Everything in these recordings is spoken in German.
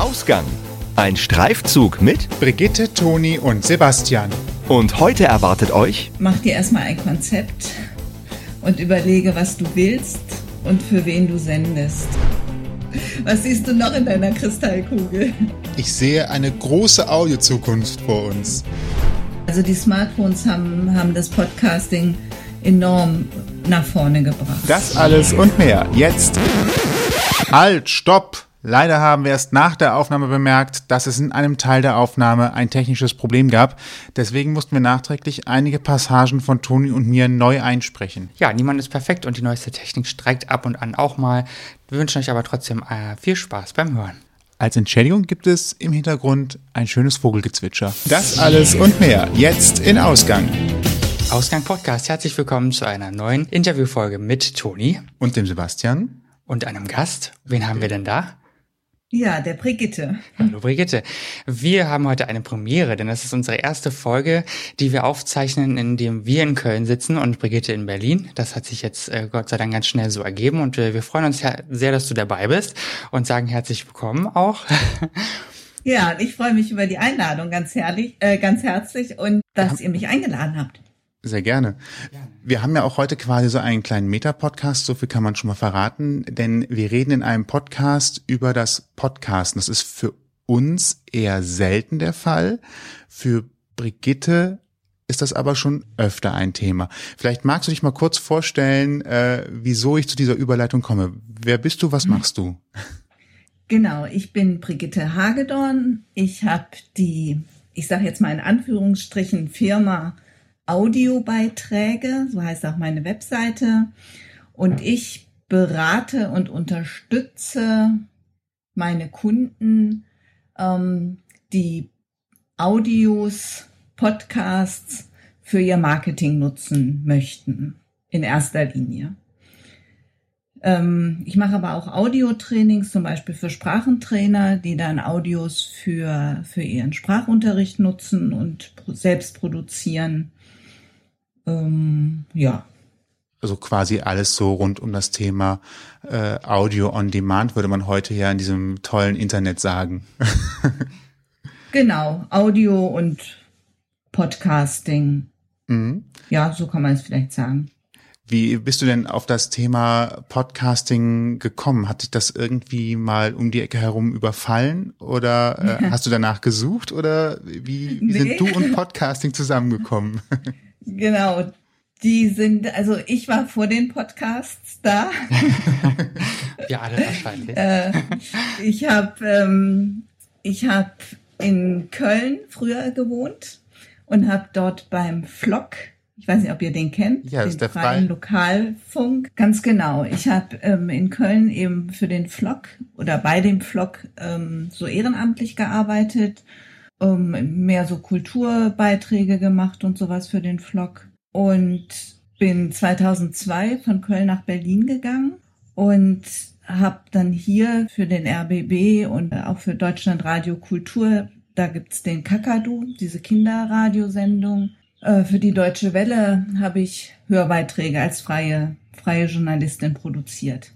Ausgang. Ein Streifzug mit Brigitte, Toni und Sebastian. und heute erwartet euch Mach dir erstmal ein Konzept und überlege, was du willst und für wen du sendest. Was siehst du noch in deiner Kristallkugel? Ich sehe eine große Audiozukunft vor uns. Also die Smartphones haben, haben das Podcasting enorm nach vorne gebracht. Das alles und mehr jetzt. Halt, stopp! Leider haben wir erst nach der Aufnahme bemerkt, dass es in einem Teil der Aufnahme ein technisches Problem gab. Deswegen mussten wir nachträglich einige Passagen von Toni und mir neu einsprechen. Ja, niemand ist perfekt und die neueste Technik streikt ab und an auch mal. Wir wünschen euch aber trotzdem äh, viel Spaß beim Hören. Als Entschädigung gibt es im Hintergrund ein schönes Vogelgezwitscher. Das alles und mehr jetzt in Ausgang. Ausgang Podcast, herzlich willkommen zu einer neuen Interviewfolge mit Toni Und dem Sebastian? und einem Gast. Wen haben wir denn da? Ja, der Brigitte. Hallo Brigitte. Wir haben heute eine Premiere, denn das ist unsere erste Folge, die wir aufzeichnen, indem wir in Köln sitzen und Brigitte in Berlin. Das hat sich jetzt äh, Gott sei Dank ganz schnell so ergeben und äh, wir freuen uns sehr, dass du dabei bist und sagen herzlich willkommen auch. Ja, ich freue mich über die Einladung ganz herrlich, äh, ganz herzlich und dass ihr mich eingeladen habt. Sehr gerne. Wir haben ja auch heute quasi so einen kleinen Meta-Podcast, so viel kann man schon mal verraten, denn wir reden in einem Podcast über das Podcasten. Das ist für uns eher selten der Fall. Für Brigitte ist das aber schon öfter ein Thema. Vielleicht magst du dich mal kurz vorstellen, äh, wieso ich zu dieser Überleitung komme. Wer bist du, was machst du? Genau, ich bin Brigitte Hagedorn. Ich habe die, ich sage jetzt mal in Anführungsstrichen, Firma Audiobeiträge, so heißt auch meine Webseite. Und ich berate und unterstütze meine Kunden, ähm, die Audios, Podcasts für ihr Marketing nutzen möchten, in erster Linie. Ähm, ich mache aber auch Audiotrainings, zum Beispiel für Sprachentrainer, die dann Audios für, für ihren Sprachunterricht nutzen und selbst produzieren. Ähm, ja, Also quasi alles so rund um das Thema äh, Audio on Demand, würde man heute ja in diesem tollen Internet sagen. genau, Audio und Podcasting. Mhm. Ja, so kann man es vielleicht sagen. Wie bist du denn auf das Thema Podcasting gekommen? Hat dich das irgendwie mal um die Ecke herum überfallen oder äh, hast du danach gesucht oder wie, wie Nee. sind du und Podcasting zusammengekommen? Genau. Die sind, also ich war vor den Podcasts da. Wir alle wahrscheinlich. Äh, ich habe ähm, ich hab in Köln früher gewohnt und habe dort beim Flock, ich weiß nicht, ob ihr den kennt, Ja, den ist der freien Frei- Lokalfunk. Ganz genau. Ich habe ähm, in Köln eben für den Flock oder bei dem Flock ähm, so ehrenamtlich gearbeitet, ähm, mehr so Kulturbeiträge gemacht und sowas für den Flock und bin 2002 von Köln nach Berlin gegangen und habe dann hier für den RBB und auch für Deutschlandradio Kultur, da gibt's den Kakadu, diese Kinderradiosendung. Äh, Für die Deutsche Welle habe ich Hörbeiträge als freie, freie Journalistin produziert.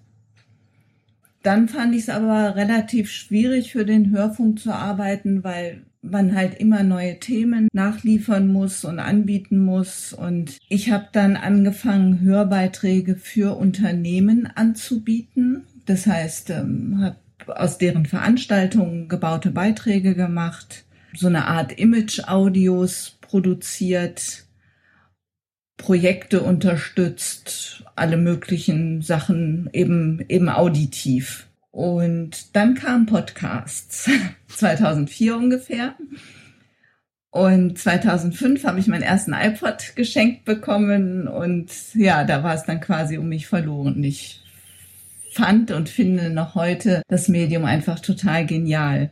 Dann fand ich es aber relativ schwierig für den Hörfunk zu arbeiten, weil man halt immer neue Themen nachliefern muss und anbieten muss. Und ich habe dann angefangen, Hörbeiträge für Unternehmen anzubieten. Das heißt, ähm, habe aus deren Veranstaltungen gebaute Beiträge gemacht, so eine Art Image-Audios produziert, Projekte unterstützt, alle möglichen Sachen eben, eben auditiv. Und dann kamen Podcasts, 2004 ungefähr. Und 2005 habe ich meinen ersten iPod geschenkt bekommen und ja, da war es dann quasi um mich verloren. Ich fand und finde noch heute das Medium einfach total genial,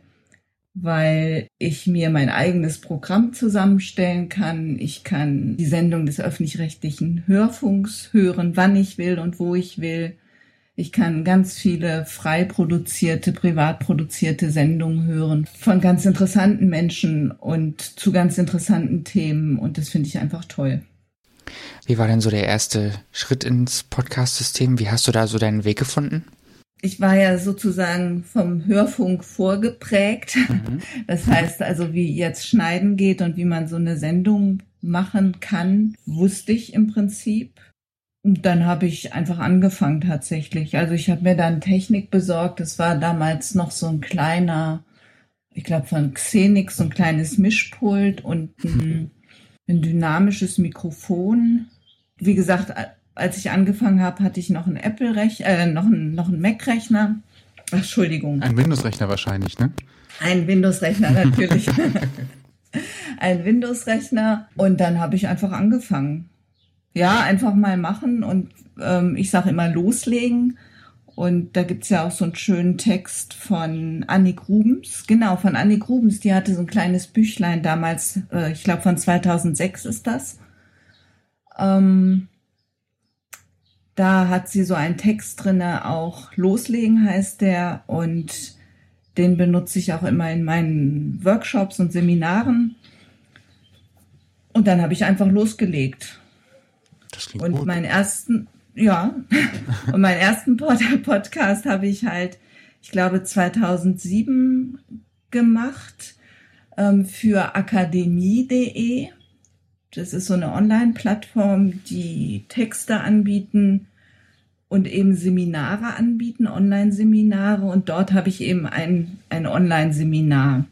weil ich mir mein eigenes Programm zusammenstellen kann. Ich kann die Sendung des öffentlich-rechtlichen Hörfunks hören, wann ich will und wo ich will. Ich kann ganz viele frei produzierte, privat produzierte Sendungen hören von ganz interessanten Menschen und zu ganz interessanten Themen und das finde ich einfach toll. Wie war denn so der erste Schritt ins Podcast-System? Wie hast du da so deinen Weg gefunden? ich war ja sozusagen vom Hörfunk vorgeprägt. Mhm. Das heißt also, wie jetzt schneiden geht und wie man so eine Sendung machen kann, wusste ich im Prinzip. Und dann habe ich einfach angefangen tatsächlich. Also ich habe mir dann Technik besorgt. Es war damals noch so ein kleiner, ich glaube von Xenix, so ein kleines Mischpult und ein, ein dynamisches Mikrofon. Wie gesagt, als ich angefangen habe, hatte ich noch einen Apple-Rechner, äh, noch einen, noch einen Mac-Rechner. Entschuldigung. Ein Windows-Rechner wahrscheinlich, ne? Ein Windows-Rechner natürlich. ein Windows-Rechner. Und dann habe ich einfach angefangen ja, einfach mal machen und ähm, ich sage immer loslegen. Und da gibt's ja auch so einen schönen Text von Annik Rubens. Genau, von Annik Rubens. Die hatte so ein kleines Büchlein damals, äh, ich glaube von 2006 ist das. Ähm, da hat sie so einen Text drinne, auch Loslegen heißt der. Und den benutze ich auch immer in meinen Workshops und Seminaren. Und dann habe ich einfach losgelegt. Das klingt und gut. meinen ersten, ja, und meinen ersten Pod Podcast habe ich halt, ich glaube, 2007 gemacht ähm, für akademie.de. Das ist so eine Online-Plattform, die Texte anbieten und eben Seminare anbieten, Online-Seminare. Und dort habe ich eben ein, ein Online-Seminar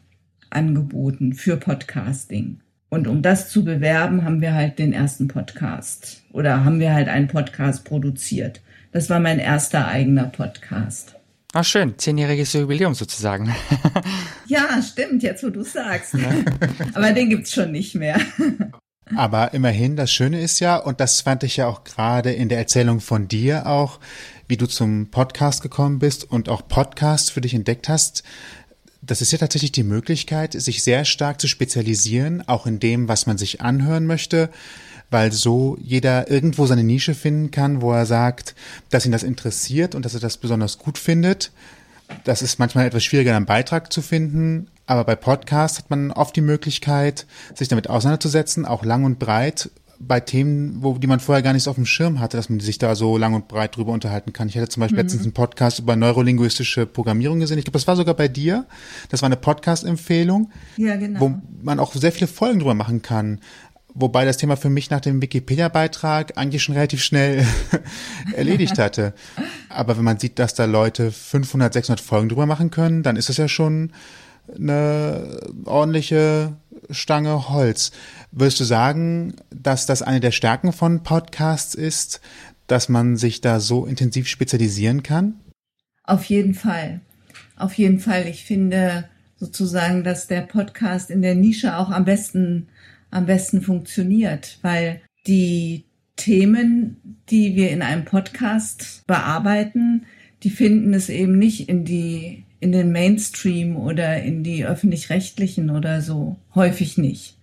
angeboten für Podcasting. Und um das zu bewerben, haben wir halt den ersten Podcast oder haben wir halt einen Podcast produziert. Das war mein erster eigener Podcast. Ah, schön. Zehnjähriges Jubiläum sozusagen. ja, stimmt, jetzt wo du sagst. Aber den gibt's schon nicht mehr. Aber immerhin, das Schöne ist ja, und das fand ich ja auch gerade in der Erzählung von dir auch, wie du zum Podcast gekommen bist und auch Podcast für dich entdeckt hast, das ist ja tatsächlich die Möglichkeit, sich sehr stark zu spezialisieren, auch in dem, was man sich anhören möchte, weil so jeder irgendwo seine Nische finden kann, wo er sagt, dass ihn das interessiert und dass er das besonders gut findet. Das ist manchmal etwas schwieriger, einen Beitrag zu finden, aber bei Podcasts hat man oft die Möglichkeit, sich damit auseinanderzusetzen, auch lang und breit bei Themen, wo, die man vorher gar nicht so auf dem Schirm hatte, dass man sich da so lang und breit drüber unterhalten kann. Ich hatte zum Beispiel mhm. letztens einen Podcast über neurolinguistische Programmierung gesehen. Ich glaube, das war sogar bei dir. Das war eine Podcast-Empfehlung, ja, genau. wo man auch sehr viele Folgen drüber machen kann. Wobei das Thema für mich nach dem Wikipedia-Beitrag eigentlich schon relativ schnell erledigt hatte. Aber wenn man sieht, dass da Leute 500, 600 Folgen drüber machen können, dann ist das ja schon eine ordentliche Stange Holz. Würdest du sagen, dass das eine der Stärken von Podcasts ist, dass man sich da so intensiv spezialisieren kann? Auf jeden Fall. Auf jeden Fall. Ich finde sozusagen, dass der Podcast in der Nische auch am besten, am besten funktioniert, weil die Themen, die wir in einem Podcast bearbeiten, die finden es eben nicht in die in den Mainstream oder in die öffentlich-rechtlichen oder so. Häufig nicht.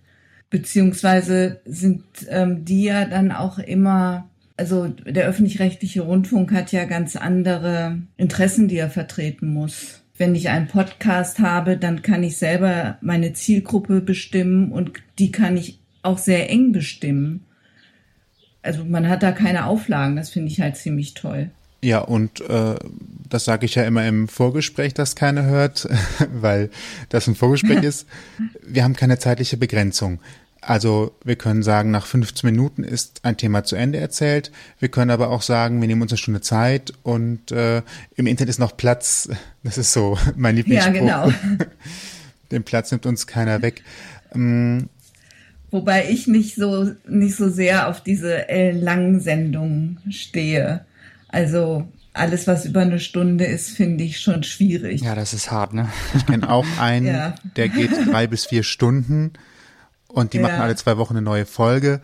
Beziehungsweise sind ähm, die ja dann auch immer, also der öffentlich-rechtliche Rundfunk hat ja ganz andere Interessen, die er vertreten muss. Wenn ich einen Podcast habe, dann kann ich selber meine Zielgruppe bestimmen und die kann ich auch sehr eng bestimmen. Also man hat da keine Auflagen, das finde ich halt ziemlich toll. Ja, und äh, das sage ich ja immer im Vorgespräch, dass keiner hört, weil das ein Vorgespräch ist. Wir haben keine zeitliche Begrenzung. Also wir können sagen, nach 15 Minuten ist ein Thema zu Ende erzählt. Wir können aber auch sagen, wir nehmen uns eine Stunde Zeit und äh, im Internet ist noch Platz. Das ist so mein Lieblingsspruch. Ja, genau. Den Platz nimmt uns keiner weg. Ähm, Wobei ich nicht so nicht so sehr auf diese äh, langen Sendungen stehe. Also alles, was über eine Stunde ist, finde ich schon schwierig. Ja, das ist hart, ne? Ich kenne auch einen, ja. der geht drei bis vier Stunden und die ja. machen alle zwei Wochen eine neue Folge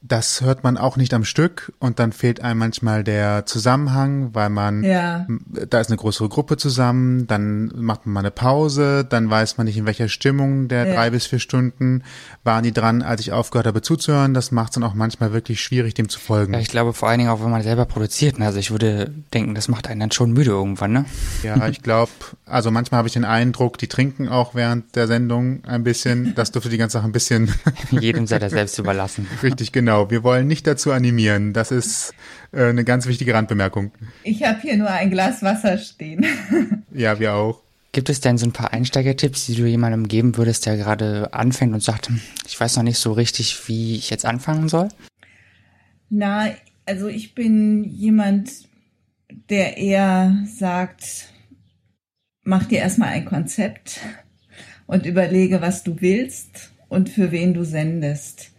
das hört man auch nicht am Stück und dann fehlt einem manchmal der Zusammenhang, weil man, ja. da ist eine größere Gruppe zusammen, dann macht man mal eine Pause, dann weiß man nicht, in welcher Stimmung der ja. drei bis vier Stunden waren die dran, als ich aufgehört habe zuzuhören. Das macht es dann auch manchmal wirklich schwierig, dem zu folgen. Ja, ich glaube vor allen Dingen auch, wenn man selber produziert. Ne? Also ich würde denken, das macht einen dann schon müde irgendwann, ne? Ja, ich glaube, also manchmal habe ich den Eindruck, die trinken auch während der Sendung ein bisschen. Das dürfte die ganze Sache ein bisschen. Jedem sei da selbst überlassen. Richtig, genau Genau, wir wollen nicht dazu animieren. Das ist äh, eine ganz wichtige Randbemerkung. Ich habe hier nur ein Glas Wasser stehen. ja, wir auch. Gibt es denn so ein paar Einsteigertipps, die du jemandem geben würdest, der gerade anfängt und sagt, ich weiß noch nicht so richtig, wie ich jetzt anfangen soll? Na, also ich bin jemand, der eher sagt, mach dir erstmal ein Konzept und überlege, was du willst und für wen du sendest.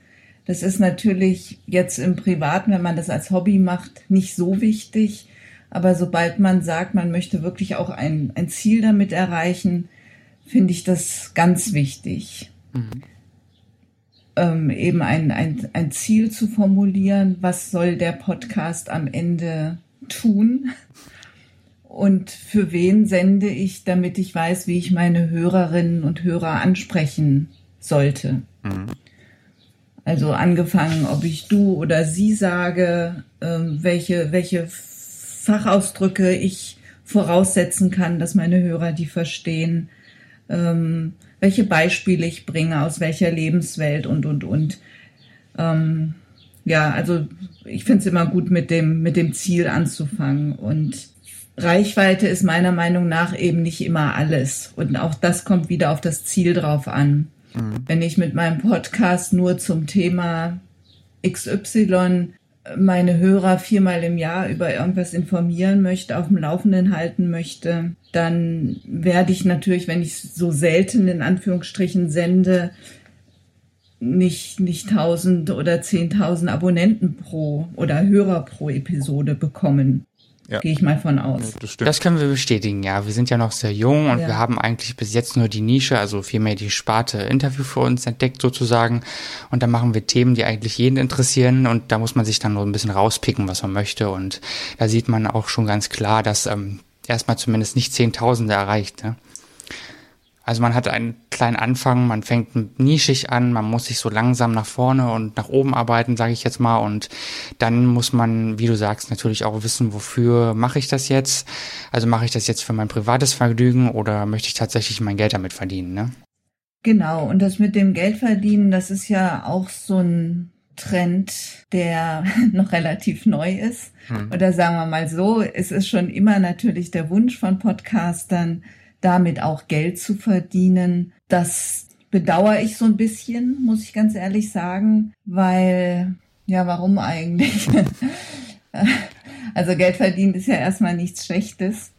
Das ist natürlich jetzt im Privaten, wenn man das als Hobby macht, nicht so wichtig. Aber sobald man sagt, man möchte wirklich auch ein, ein Ziel damit erreichen, finde ich das ganz wichtig. Mhm. Ähm, eben ein, ein, ein Ziel zu formulieren, was soll der Podcast am Ende tun und für wen sende ich, damit ich weiß, wie ich meine Hörerinnen und Hörer ansprechen sollte. Mhm. Also angefangen, ob ich du oder sie sage, ähm, welche, welche Fachausdrücke ich voraussetzen kann, dass meine Hörer die verstehen, ähm, welche Beispiele ich bringe, aus welcher Lebenswelt und, und, und. Ähm, ja, also ich finde es immer gut, mit dem, mit dem Ziel anzufangen. Und Reichweite ist meiner Meinung nach eben nicht immer alles. Und auch das kommt wieder auf das Ziel drauf an. Mhm. Wenn ich mit meinem Podcast nur zum Thema XY meine Hörer viermal im Jahr über irgendwas informieren möchte, auf dem Laufenden halten möchte, dann werde ich natürlich, wenn ich so selten in Anführungsstrichen sende, nicht, nicht tausend oder zehntausend Abonnenten pro oder Hörer pro Episode bekommen. Ja. Gehe ich mal von aus. Das, das, können wir bestätigen, ja. Wir sind ja noch sehr jung und ja. wir haben eigentlich bis jetzt nur die Nische, also vielmehr die Sparte Interview für uns entdeckt sozusagen. Und da machen wir Themen, die eigentlich jeden interessieren und da muss man sich dann nur ein bisschen rauspicken, was man möchte. Und da sieht man auch schon ganz klar, dass ähm, erstmal zumindest nicht Zehntausende erreicht. Ne? Also man hat einen kleinen Anfang, man fängt nischig an, man muss sich so langsam nach vorne und nach oben arbeiten, sage ich jetzt mal. Und dann muss man, wie du sagst, natürlich auch wissen, wofür mache ich das jetzt. Also mache ich das jetzt für mein privates Vergnügen oder möchte ich tatsächlich mein Geld damit verdienen, ne? Genau, und das mit dem Geldverdienen, das ist ja auch so ein Trend, der noch relativ neu ist. Hm. Oder sagen wir mal so, es ist schon immer natürlich der Wunsch von Podcastern, damit auch Geld zu verdienen. Das bedauere ich so ein bisschen, muss ich ganz ehrlich sagen, weil, ja, warum eigentlich? also Geld verdienen ist ja erstmal nichts Schlechtes.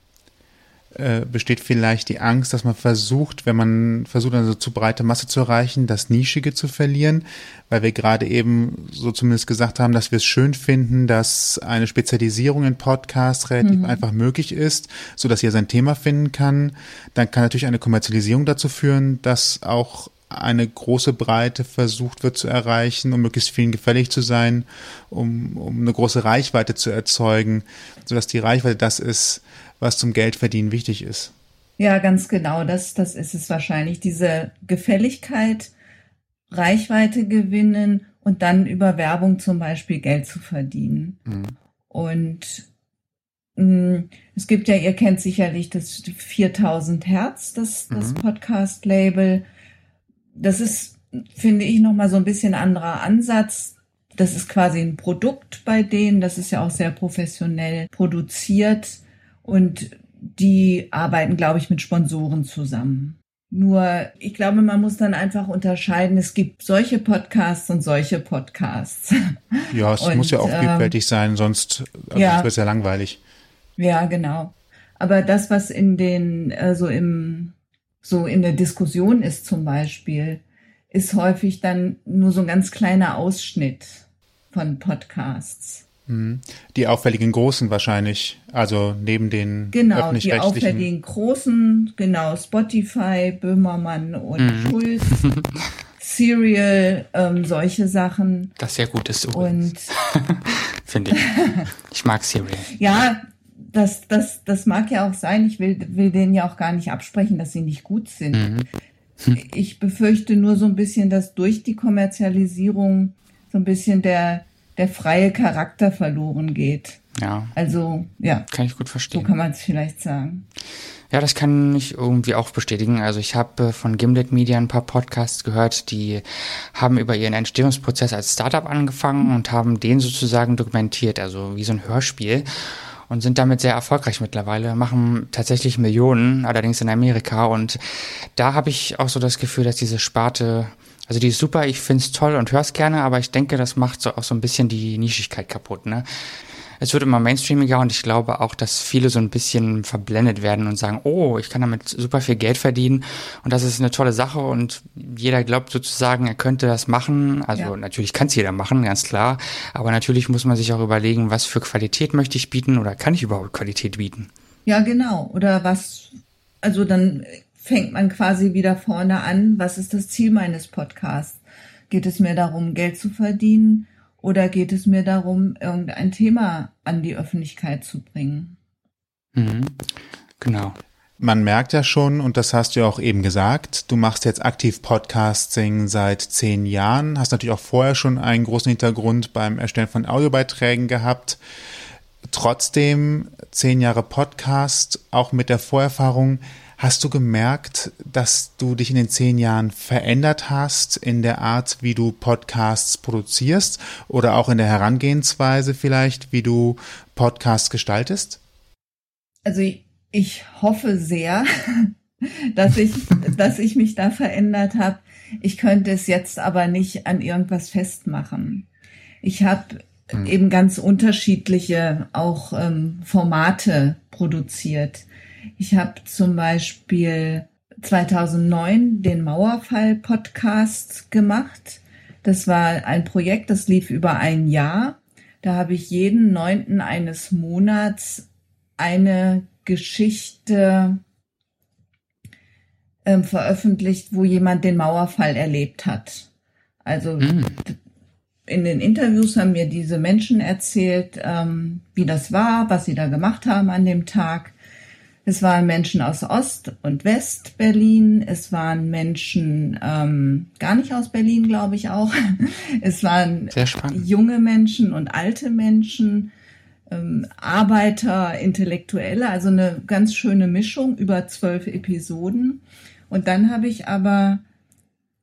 Äh, besteht vielleicht die Angst, dass man versucht, wenn man versucht, eine so zu breite Masse zu erreichen, das Nischige zu verlieren, weil wir gerade eben so zumindest gesagt haben, dass wir es schön finden, dass eine Spezialisierung in Podcasts relativ mhm. einfach möglich ist, so dass jeder sein Thema finden kann. Dann kann natürlich eine Kommerzialisierung dazu führen, dass auch eine große Breite versucht wird zu erreichen, um möglichst vielen gefällig zu sein, um, um eine große Reichweite zu erzeugen, sodass die Reichweite das ist, was zum Geldverdienen wichtig ist. Ja, ganz genau. Das, das ist es wahrscheinlich. Diese Gefälligkeit, Reichweite gewinnen und dann über Werbung zum Beispiel Geld zu verdienen. Mhm. Und mh, mm, es gibt ja, ihr kennt sicherlich das 4000 Hertz, das, das mhm. Podcast-Label. Das ist, finde ich, nochmal so ein bisschen anderer Ansatz. Das ist quasi ein Produkt bei denen. Das ist ja auch sehr professionell produziert. Und die arbeiten, glaube ich, mit Sponsoren zusammen. Nur, ich glaube, man muss dann einfach unterscheiden, es gibt solche Podcasts und solche Podcasts. Ja, es und, muss ja auch ähm, vielfältig sein, sonst also ja, wird es ja langweilig. Ja, genau. Aber das, was in den, also im, so in der Diskussion ist zum Beispiel, ist häufig dann nur so ein ganz kleiner Ausschnitt von Podcasts. Mhm. Die auffälligen Großen wahrscheinlich, also neben den genau, öffentlich-rechtlichen. Die auffälligen Großen, genau, Spotify, Böhmermann und mhm. Schulz, Serial, ähm, solche Sachen. Das sehr gut ist Und finde ich. Ich mag Serial. Ja, das, das, das mag ja auch sein. Ich will, will denen ja auch gar nicht absprechen, dass sie nicht gut sind. Mhm. Ich befürchte nur so ein bisschen, dass durch die Kommerzialisierung so ein bisschen der der freie Charakter verloren geht. Ja. Also, ja. Kann ich gut verstehen. So kann man es vielleicht sagen. Ja, das kann ich irgendwie auch bestätigen. Also ich habe von Gimlet Media ein paar Podcasts gehört, die haben über ihren Entstehungsprozess als Startup angefangen und haben den sozusagen dokumentiert, also wie so ein Hörspiel und sind damit sehr erfolgreich mittlerweile, machen tatsächlich Millionen, allerdings in Amerika. Und da habe ich auch so das Gefühl, dass diese Sparte, also die ist super, ich find's toll und hör's gerne, aber ich denke, das macht so auch so ein bisschen die Nischigkeit kaputt. Ne? es wird immer mainstreamiger und ich glaube auch, dass viele so ein bisschen verblendet werden und sagen, oh, ich kann damit super viel Geld verdienen und das ist eine tolle Sache und jeder glaubt sozusagen, er könnte das machen. Also ja. natürlich kann es jeder machen, ganz klar, aber natürlich muss man sich auch überlegen, was für Qualität möchte ich bieten oder kann ich überhaupt Qualität bieten? Ja, genau. Oder was, also dann fängt man quasi wieder vorne an, was ist das Ziel meines Podcasts? Geht es mir darum, Geld zu verdienen? Oder geht es mir darum, irgendein Thema an die Öffentlichkeit zu bringen? Mhm. Genau. Man merkt ja schon, und das hast du ja auch eben gesagt, du machst jetzt aktiv Podcasting seit zehn Jahren, hast natürlich auch vorher schon einen großen Hintergrund beim Erstellen von Audiobeiträgen gehabt. Trotzdem zehn Jahre Podcast, auch mit der Vorerfahrung, Hast du gemerkt, dass du dich in den zehn Jahren verändert hast in der Art, wie du Podcasts produzierst oder auch in der Herangehensweise vielleicht, wie du Podcasts gestaltest? Also ich, ich hoffe sehr, dass ich, dass ich mich da verändert habe. Ich könnte es jetzt aber nicht an irgendwas festmachen. Ich habe hm. eben ganz unterschiedliche auch ähm, Formate produziert. Ich habe zum Beispiel 2009 den Mauerfall-Podcast gemacht. Das war ein Projekt, das lief über ein Jahr. Da habe ich jeden neunten eines Monats eine Geschichte ähm, veröffentlicht, wo jemand den Mauerfall erlebt hat. Also mhm. In den Interviews haben mir diese Menschen erzählt, ähm, wie das war, was sie da gemacht haben an dem Tag. Es waren Menschen aus Ost- und West-Berlin. Es waren Menschen ähm, gar nicht aus Berlin, glaube ich auch. Es waren junge Menschen und alte Menschen, ähm, Arbeiter, Intellektuelle, also eine ganz schöne Mischung über zwölf Episoden. Und dann habe ich aber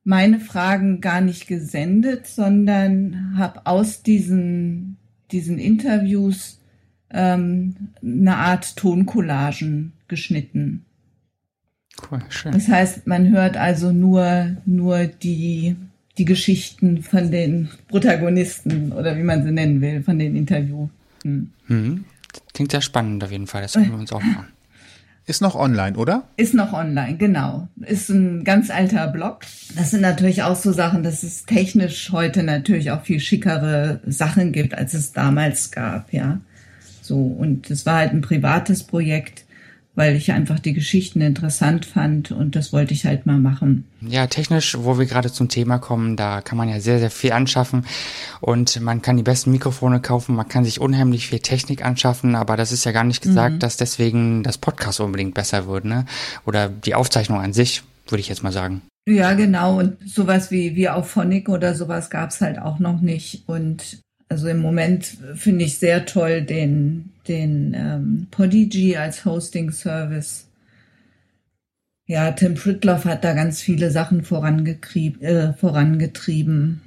meine Fragen gar nicht gesendet, sondern habe aus diesen, diesen Interviews ähm, eine Art Toncollagen geschnitten. Cool, schön. Das heißt, man hört also nur, nur die, die Geschichten von den Protagonisten oder wie man sie nennen will, von den Interviews. Mhm. Klingt sehr spannend auf jeden Fall, das können wir uns auch machen. Ist noch online, oder? Ist noch online, genau. Ist ein ganz alter Blog. Das sind natürlich auch so Sachen, dass es technisch heute natürlich auch viel schickere Sachen gibt, als es damals gab, ja. So, und es war halt ein privates Projekt weil ich einfach die Geschichten interessant fand und das wollte ich halt mal machen. Ja, technisch, wo wir gerade zum Thema kommen, da kann man ja sehr, sehr viel anschaffen und man kann die besten Mikrofone kaufen, man kann sich unheimlich viel Technik anschaffen, aber das ist ja gar nicht gesagt, mhm. dass deswegen das Podcast unbedingt besser wird, ne? Oder die Aufzeichnung an sich, würde ich jetzt mal sagen. Ja, genau. Und sowas wie, wie auf Phonic oder sowas gab's halt auch noch nicht. Und also im Moment finde ich sehr toll den, den ähm, Podigy als Hosting-Service. Ja, Tim Pritloff hat da ganz viele Sachen äh, vorangetrieben.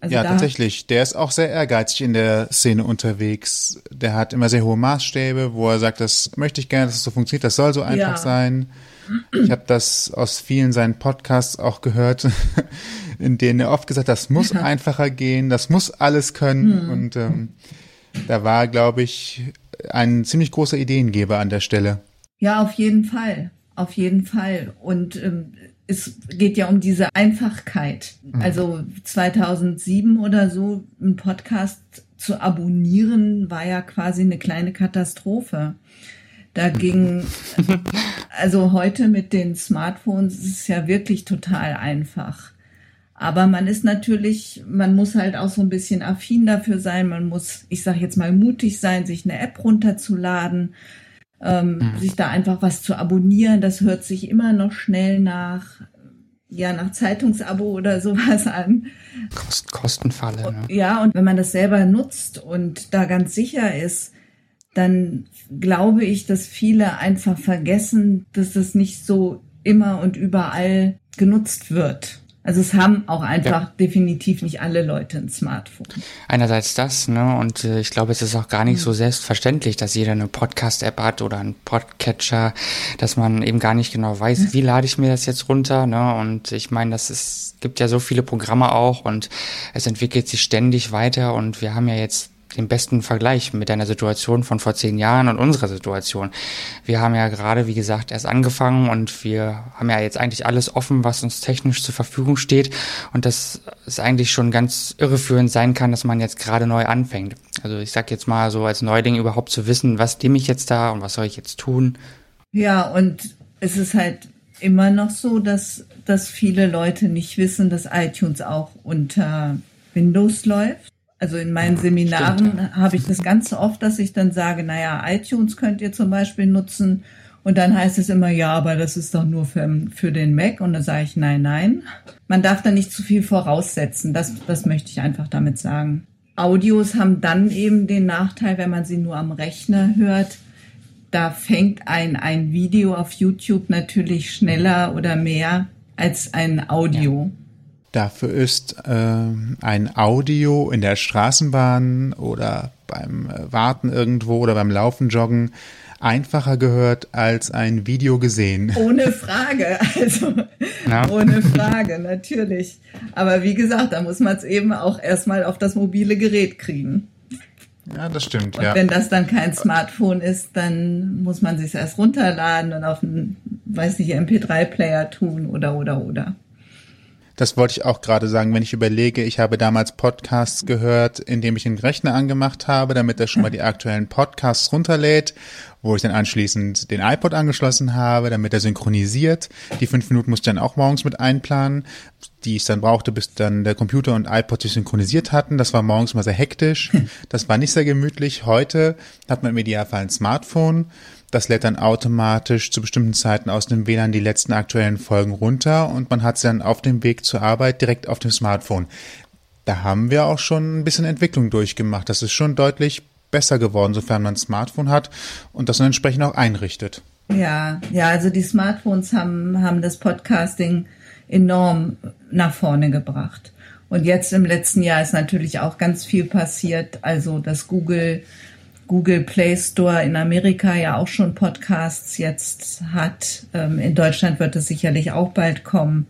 Also ja, tatsächlich. Der ist auch sehr ehrgeizig in der Szene unterwegs. Der hat immer sehr hohe Maßstäbe, wo er sagt, das möchte ich gerne, dass es so funktioniert, das soll so einfach ja. sein. Ich habe das aus vielen seinen Podcasts auch gehört, in denen er oft gesagt hat, das muss einfacher gehen, das muss alles können. Hm. Und ähm, da war, glaube ich, ein ziemlich großer Ideengeber an der Stelle. Ja, auf jeden Fall. Auf jeden Fall. Und ähm, es geht ja um diese Einfachkeit. Mhm. Also 2007 oder so, ein Podcast zu abonnieren, war ja quasi eine kleine Katastrophe. Da ging, also heute mit den Smartphones ist es ja wirklich total einfach. Aber man ist natürlich, man muss halt auch so ein bisschen affin dafür sein. Man muss, ich sage jetzt mal, mutig sein, sich eine App runterzuladen, ähm, mhm. sich da einfach was zu abonnieren. Das hört sich immer noch schnell nach. ja nach Zeitungsabo oder sowas an. Kost Kostenfalle. Ne? Ja, und wenn man das selber nutzt und da ganz sicher ist, dann glaube ich, dass viele einfach vergessen, dass das nicht so immer und überall genutzt wird. Also es haben auch einfach ja. definitiv nicht alle Leute ein Smartphone. Einerseits das, ne, und äh, ich glaube, es ist auch gar nicht so selbstverständlich, dass jeder eine Podcast-App hat oder einen Podcatcher, dass man eben gar nicht genau weiß, wie lade ich mir das jetzt runter, ne, und ich meine, das ist, gibt ja so viele Programme auch und es entwickelt sich ständig weiter und wir haben ja jetzt den besten Vergleich mit deiner Situation von vor zehn Jahren und unserer Situation. Wir haben ja gerade, wie gesagt, erst angefangen und wir haben ja jetzt eigentlich alles offen, was uns technisch zur Verfügung steht und dass es eigentlich schon ganz irreführend sein kann, dass man jetzt gerade neu anfängt. Also ich sag jetzt mal so als Neuling überhaupt zu wissen, was nehme ich jetzt da und was soll ich jetzt tun. Ja, und es ist halt immer noch so, dass, dass viele Leute nicht wissen, dass iTunes auch unter Windows läuft. Also in meinen Seminaren habe ich das ganz oft, dass ich dann sage, naja, iTunes könnt ihr zum Beispiel nutzen. Und dann heißt es immer, ja, aber das ist doch nur für, für den Mac. Und dann sage ich, nein, nein. Man darf da nicht zu viel voraussetzen. Das, das möchte ich einfach damit sagen. Audios haben dann eben den Nachteil, wenn man sie nur am Rechner hört, da fängt ein, ein Video auf YouTube natürlich schneller oder mehr als ein Audio. Ja. Dafür ist äh, ein Audio in der Straßenbahn oder beim äh, Warten irgendwo oder beim Laufen, Joggen einfacher gehört als ein Video gesehen. Ohne Frage, also ja. ohne Frage, natürlich. Aber wie gesagt, da muss man es eben auch erstmal auf das mobile Gerät kriegen. Ja, das stimmt. Und ja. wenn das dann kein Smartphone ist, dann muss man sich erst runterladen und auf einen, weiß nicht, MP3-Player tun oder oder oder. Das wollte ich auch gerade sagen, wenn ich überlege, ich habe damals Podcasts gehört, indem ich den Rechner angemacht habe, damit er schon mal die aktuellen Podcasts runterlädt, wo ich dann anschließend den iPod angeschlossen habe, damit er synchronisiert. Die fünf Minuten musste ich dann auch morgens mit einplanen, die ich dann brauchte, bis dann der Computer und iPod sich synchronisiert hatten. Das war morgens mal sehr hektisch. Das war nicht sehr gemütlich. Heute hat man im Idealfall ein Smartphone das lädt dann automatisch zu bestimmten Zeiten aus dem WLAN die letzten aktuellen Folgen runter und man hat sie dann auf dem Weg zur Arbeit direkt auf dem Smartphone. Da haben wir auch schon ein bisschen Entwicklung durchgemacht. Das ist schon deutlich besser geworden, sofern man ein Smartphone hat und das dann entsprechend auch einrichtet. Ja, ja, also die Smartphones haben, haben das Podcasting enorm nach vorne gebracht. Und jetzt im letzten Jahr ist natürlich auch ganz viel passiert. Also, dass Google Google Play Store in Amerika ja auch schon Podcasts jetzt hat. Ähm, in Deutschland wird es sicherlich auch bald kommen.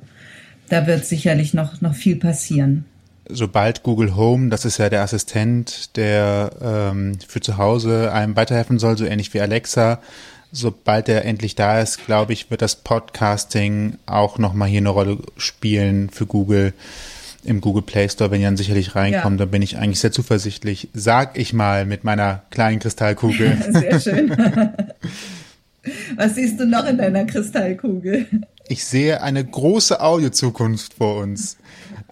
Da wird sicherlich noch, noch viel passieren. Sobald Google Home, das ist ja der Assistent, der ähm, für zu Hause einem weiterhelfen soll, so ähnlich wie Alexa, sobald er endlich da ist, glaube ich, wird das Podcasting auch nochmal hier eine Rolle spielen für Google im Google Play Store, wenn ihr dann sicherlich reinkommt, ja. dann bin ich eigentlich sehr zuversichtlich, sag ich mal mit meiner kleinen Kristallkugel. Sehr schön. Was siehst du noch in deiner Kristallkugel? Ich sehe eine große Audiozukunft vor uns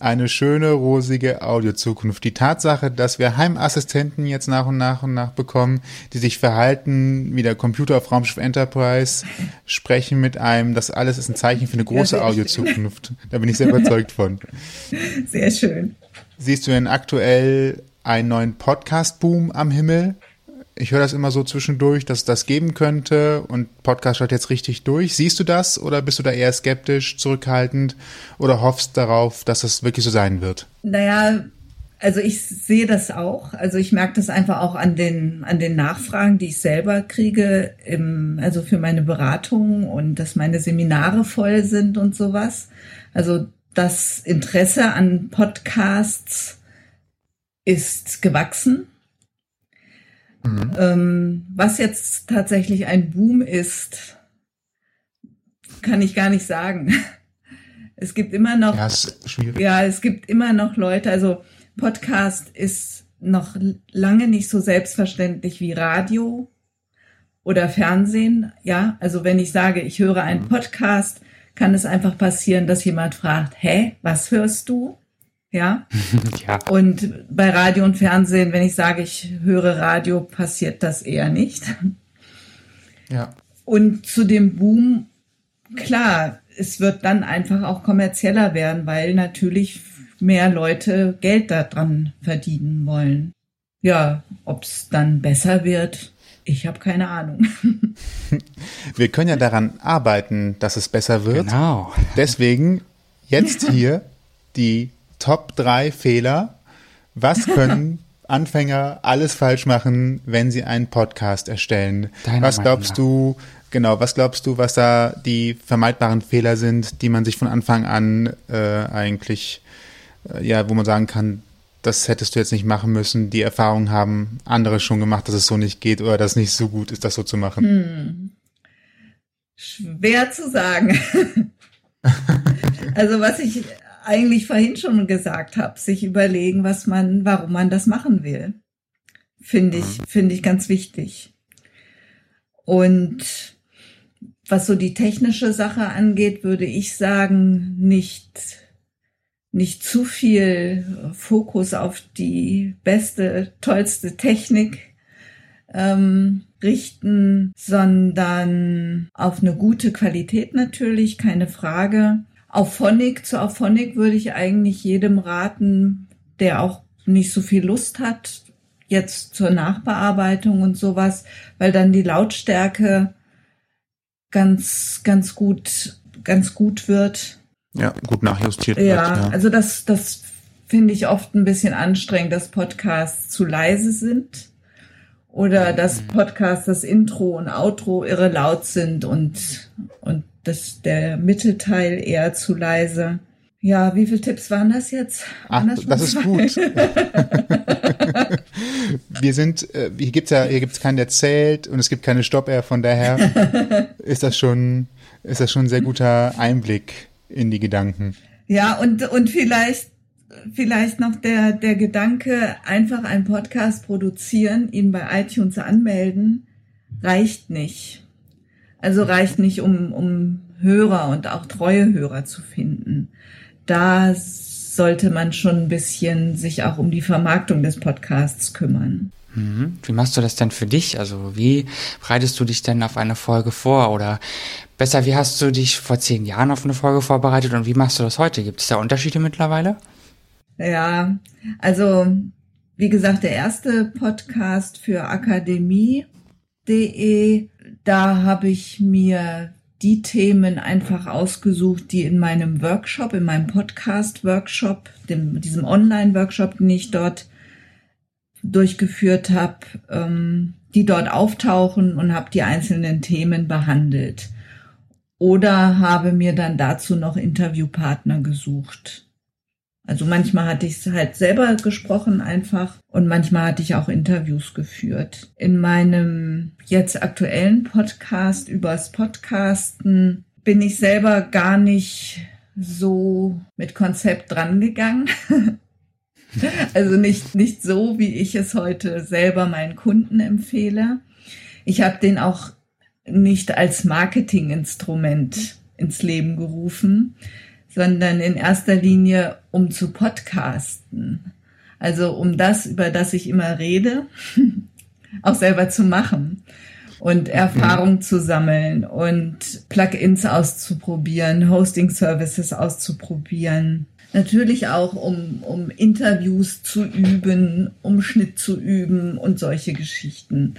eine schöne, rosige Audiozukunft. Die Tatsache, dass wir Heimassistenten jetzt nach und nach und nach bekommen, die sich verhalten wie der Computer auf Raumschiff Enterprise, sprechen mit einem, das alles ist ein Zeichen für eine große ja, Audiozukunft. Da bin ich sehr überzeugt von. Sehr schön. Siehst du denn aktuell einen neuen Podcast-Boom am Himmel? Ich höre das immer so zwischendurch, dass es das geben könnte und Podcast schaut jetzt richtig durch. Siehst du das oder bist du da eher skeptisch, zurückhaltend oder hoffst darauf, dass das wirklich so sein wird? Naja, also ich sehe das auch. Also ich merke das einfach auch an den, an den Nachfragen, die ich selber kriege, im, also für meine Beratung und dass meine Seminare voll sind und sowas. Also das Interesse an Podcasts ist gewachsen. Mhm. Ähm, was jetzt tatsächlich ein Boom ist, kann ich gar nicht sagen. Es gibt immer noch, ja, ja, es gibt immer noch Leute, also Podcast ist noch lange nicht so selbstverständlich wie Radio oder Fernsehen. Ja, also wenn ich sage, ich höre einen mhm. Podcast, kann es einfach passieren, dass jemand fragt, hä, was hörst du? Ja? ja. Und bei Radio und Fernsehen, wenn ich sage, ich höre Radio, passiert das eher nicht. Ja. Und zu dem Boom, klar, es wird dann einfach auch kommerzieller werden, weil natürlich mehr Leute Geld daran verdienen wollen. Ja, ob es dann besser wird, ich habe keine Ahnung. Wir können ja daran arbeiten, dass es besser wird. Genau. Deswegen jetzt hier die Top 3 Fehler. Was können Anfänger alles falsch machen, wenn sie einen Podcast erstellen? Deiner was glaubst du, genau, was glaubst du, was da die vermeidbaren Fehler sind, die man sich von Anfang an äh, eigentlich, äh, ja, wo man sagen kann, das hättest du jetzt nicht machen müssen. Die Erfahrung haben andere schon gemacht, dass es so nicht geht oder dass es nicht so gut ist, das so zu machen. Hm. Schwer zu sagen. also was ich eigentlich vorhin schon gesagt habe, sich überlegen, was man, warum man das machen will, finde ich, finde ich ganz wichtig. Und was so die technische Sache angeht, würde ich sagen, nicht nicht zu viel Fokus auf die beste, tollste Technik ähm, richten, sondern auf eine gute Qualität natürlich, keine Frage. Auf Phonic, zu Auphonic würde ich eigentlich jedem raten, der auch nicht so viel Lust hat, jetzt zur Nachbearbeitung und sowas, weil dann die Lautstärke ganz, ganz gut, ganz gut wird. Ja, gut nachjustiert wird. Ja, also das, das finde ich oft ein bisschen anstrengend, dass Podcasts zu leise sind oder dass Podcasts das Intro und Outro irre laut sind und, und das, der Mittelteil eher zu leise. Ja, wie viele Tipps waren das jetzt? Ach, das ist gut. Wir sind, äh, hier gibt's ja, hier gibt's keinen, der zählt und es gibt keine Stoppuhr, von daher ist das schon, ist das schon ein sehr guter Einblick in die Gedanken. Ja, und, und vielleicht, vielleicht noch der, der Gedanke, einfach einen Podcast produzieren, ihn bei iTunes anmelden, reicht nicht. Also reicht nicht, um, um Hörer und auch treue Hörer zu finden. Da sollte man schon ein bisschen sich auch um die Vermarktung des Podcasts kümmern. Mhm. Wie machst du das denn für dich? Also wie bereitest du dich denn auf eine Folge vor? Oder besser, wie hast du dich vor zehn Jahren auf eine Folge vorbereitet und wie machst du das heute? Gibt es da Unterschiede mittlerweile? Ja, also wie gesagt, der erste Podcast für akademie.de, da habe ich mir die Themen einfach ausgesucht, die in meinem Workshop, in meinem Podcast-Workshop, diesem Online-Workshop, den ich dort durchgeführt habe, ähm, die dort auftauchen und habe die einzelnen Themen behandelt. Oder habe mir dann dazu noch Interviewpartner gesucht. Also manchmal hatte ich es halt selber gesprochen einfach und manchmal hatte ich auch Interviews geführt. In meinem jetzt aktuellen Podcast übers Podcasten bin ich selber gar nicht so mit Konzept drangegangen. also nicht, nicht so, wie ich es heute selber meinen Kunden empfehle. Ich habe den auch nicht als Marketinginstrument ins Leben gerufen, sondern in erster Linie um zu podcasten. Also um das, über das ich immer rede, auch selber zu machen und Erfahrung zu sammeln und Plugins auszuprobieren, Hosting-Services auszuprobieren. Natürlich auch, um, um Interviews zu üben, um Schnitt zu üben und solche Geschichten.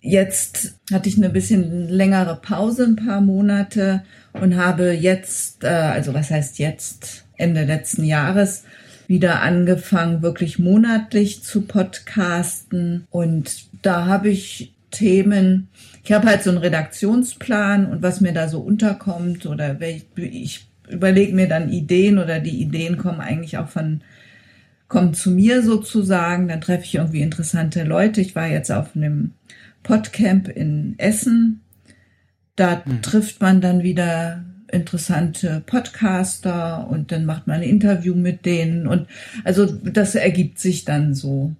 Jetzt hatte ich eine bisschen längere Pause, ein paar Monate und habe jetzt, äh, also was heißt jetzt, Ende letzten Jahres, wieder angefangen, wirklich monatlich zu podcasten. Und da habe ich Themen, ich habe halt so einen Redaktionsplan und was mir da so unterkommt oder ich überlege mir dann Ideen oder die Ideen kommen eigentlich auch von, kommen zu mir sozusagen. Dann treffe ich irgendwie interessante Leute. Ich war jetzt auf einem Podcamp in Essen. Da Mhm. trifft man dann wieder interessante Podcaster und dann macht man ein Interview mit denen und also das ergibt sich dann so.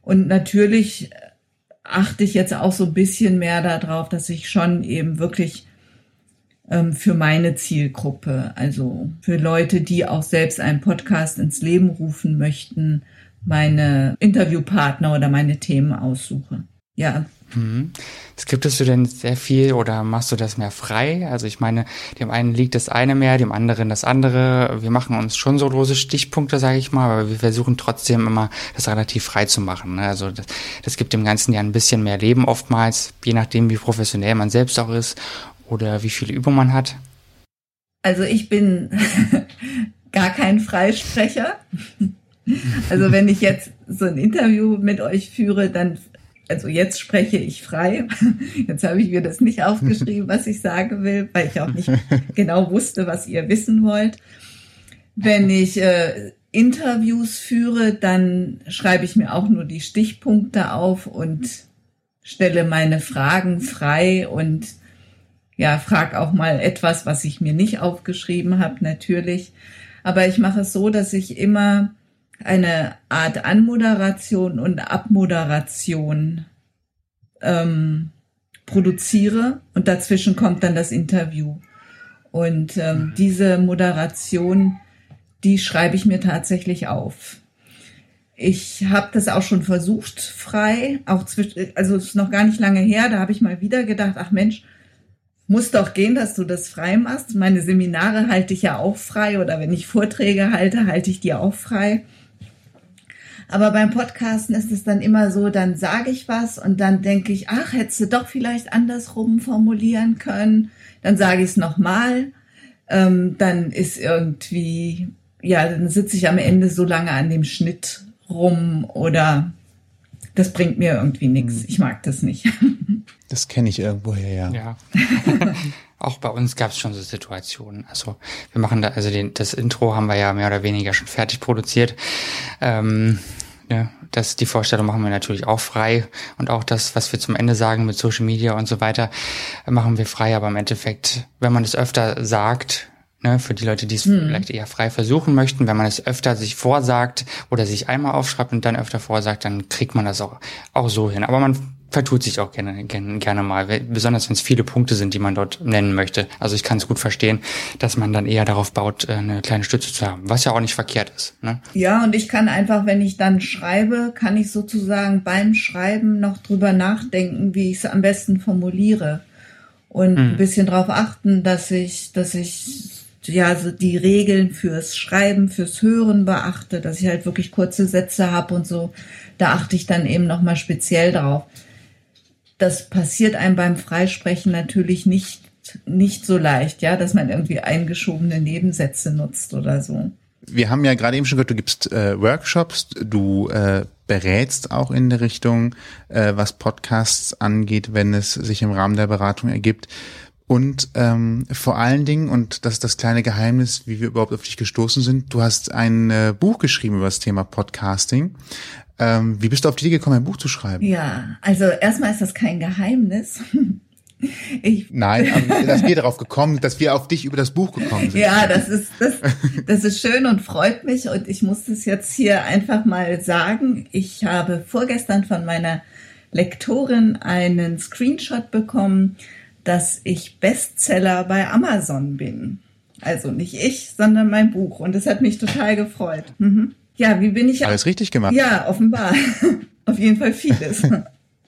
Und natürlich achte ich jetzt auch so ein bisschen mehr darauf, dass ich schon eben wirklich für meine Zielgruppe, also für Leute, die auch selbst einen Podcast ins Leben rufen möchten, meine Interviewpartner oder meine Themen aussuche. ja. Mhm. Skriptest du denn sehr viel oder machst du das mehr frei? Also ich meine, dem einen liegt das eine mehr, dem anderen das andere. Wir machen uns schon so große Stichpunkte, sage ich mal, aber wir versuchen trotzdem immer, das relativ frei zu machen. Ne? Also das, das gibt dem Ganzen ja ein bisschen mehr Leben oftmals, je nachdem, wie professionell man selbst auch ist oder wie viel Übung man hat. Also ich bin gar kein Freisprecher. Also wenn ich jetzt so ein Interview mit euch führe, dann also jetzt spreche ich frei. Jetzt habe ich mir das nicht aufgeschrieben, was ich sagen will, weil ich auch nicht genau wusste, was ihr wissen wollt. Wenn ich äh, Interviews führe, dann schreibe ich mir auch nur die Stichpunkte auf und stelle meine Fragen frei und ja, frag auch mal etwas, was ich mir nicht aufgeschrieben habe, natürlich. Aber ich mache es so, dass ich immer eine Art Anmoderation und Abmoderation ähm, produziere und dazwischen kommt dann das Interview. Und ähm, mhm. diese Moderation, die schreibe ich mir tatsächlich auf. Ich habe das auch schon versucht, frei, auch zwischen, also es ist noch gar nicht lange her, da habe ich mal wieder gedacht, ach Mensch, muss doch gehen, dass du das frei machst. Meine Seminare halte ich ja auch frei oder wenn ich Vorträge halte, halte ich die auch frei. Aber beim Podcasten ist es dann immer so, dann sage ich was und dann denke ich, ach, hättest du doch vielleicht andersrum formulieren können. Dann sage ich es nochmal. Ähm, dann ist irgendwie, ja, dann sitze ich am Ende so lange an dem Schnitt rum oder das bringt mir irgendwie nichts. Hm. Ich mag das nicht. Das kenne ich irgendwoher, ja. Ja. Auch bei uns gab es schon so Situationen. Also wir machen da, also den, das Intro haben wir ja mehr oder weniger schon fertig produziert. Ähm, ja, das, die Vorstellung machen wir natürlich auch frei und auch das, was wir zum Ende sagen mit Social Media und so weiter, machen wir frei. Aber im Endeffekt, wenn man es öfter sagt, ne, für die Leute, die es hm. vielleicht eher frei versuchen möchten, wenn man es öfter sich vorsagt oder sich einmal aufschreibt und dann öfter vorsagt, dann kriegt man das auch, auch so hin. Aber man vertut sich auch gerne, gerne, gerne mal, besonders wenn es viele Punkte sind, die man dort nennen möchte. Also ich kann es gut verstehen, dass man dann eher darauf baut, äh, eine kleine Stütze zu haben, was ja auch nicht verkehrt ist. Ne? Ja, und ich kann einfach, wenn ich dann schreibe, kann ich sozusagen beim Schreiben noch drüber nachdenken, wie ich es am besten formuliere und hm. ein bisschen darauf achten, dass ich, dass ich ja so die Regeln fürs Schreiben, fürs Hören beachte, dass ich halt wirklich kurze Sätze habe und so. Da achte ich dann eben noch mal speziell drauf das passiert einem beim Freisprechen natürlich nicht, nicht so leicht, ja, dass man irgendwie eingeschobene Nebensätze nutzt oder so. Wir haben ja gerade eben schon gehört, du gibst äh, Workshops, du äh, berätst auch in der Richtung, äh, was Podcasts angeht, wenn es sich im Rahmen der Beratung ergibt. Und ähm, vor allen Dingen, und das ist das kleine Geheimnis, wie wir überhaupt auf dich gestoßen sind, du hast ein äh, Buch geschrieben über das Thema Podcasting. Ähm, wie bist du auf die Idee gekommen, ein Buch zu schreiben? Ja, also erstmal ist das kein Geheimnis. Ich Nein, dass wir darauf gekommen, dass wir auf dich über das Buch gekommen sind. Ja, das ist das, das ist schön und freut mich und ich muss das jetzt hier einfach mal sagen. Ich habe vorgestern von meiner Lektorin einen Screenshot bekommen, dass ich Bestseller bei Amazon bin. Also nicht ich, sondern mein Buch und das hat mich total gefreut. Mhm. Ja, wie bin ich? Alles richtig gemacht. Ja, offenbar. auf jeden Fall vieles.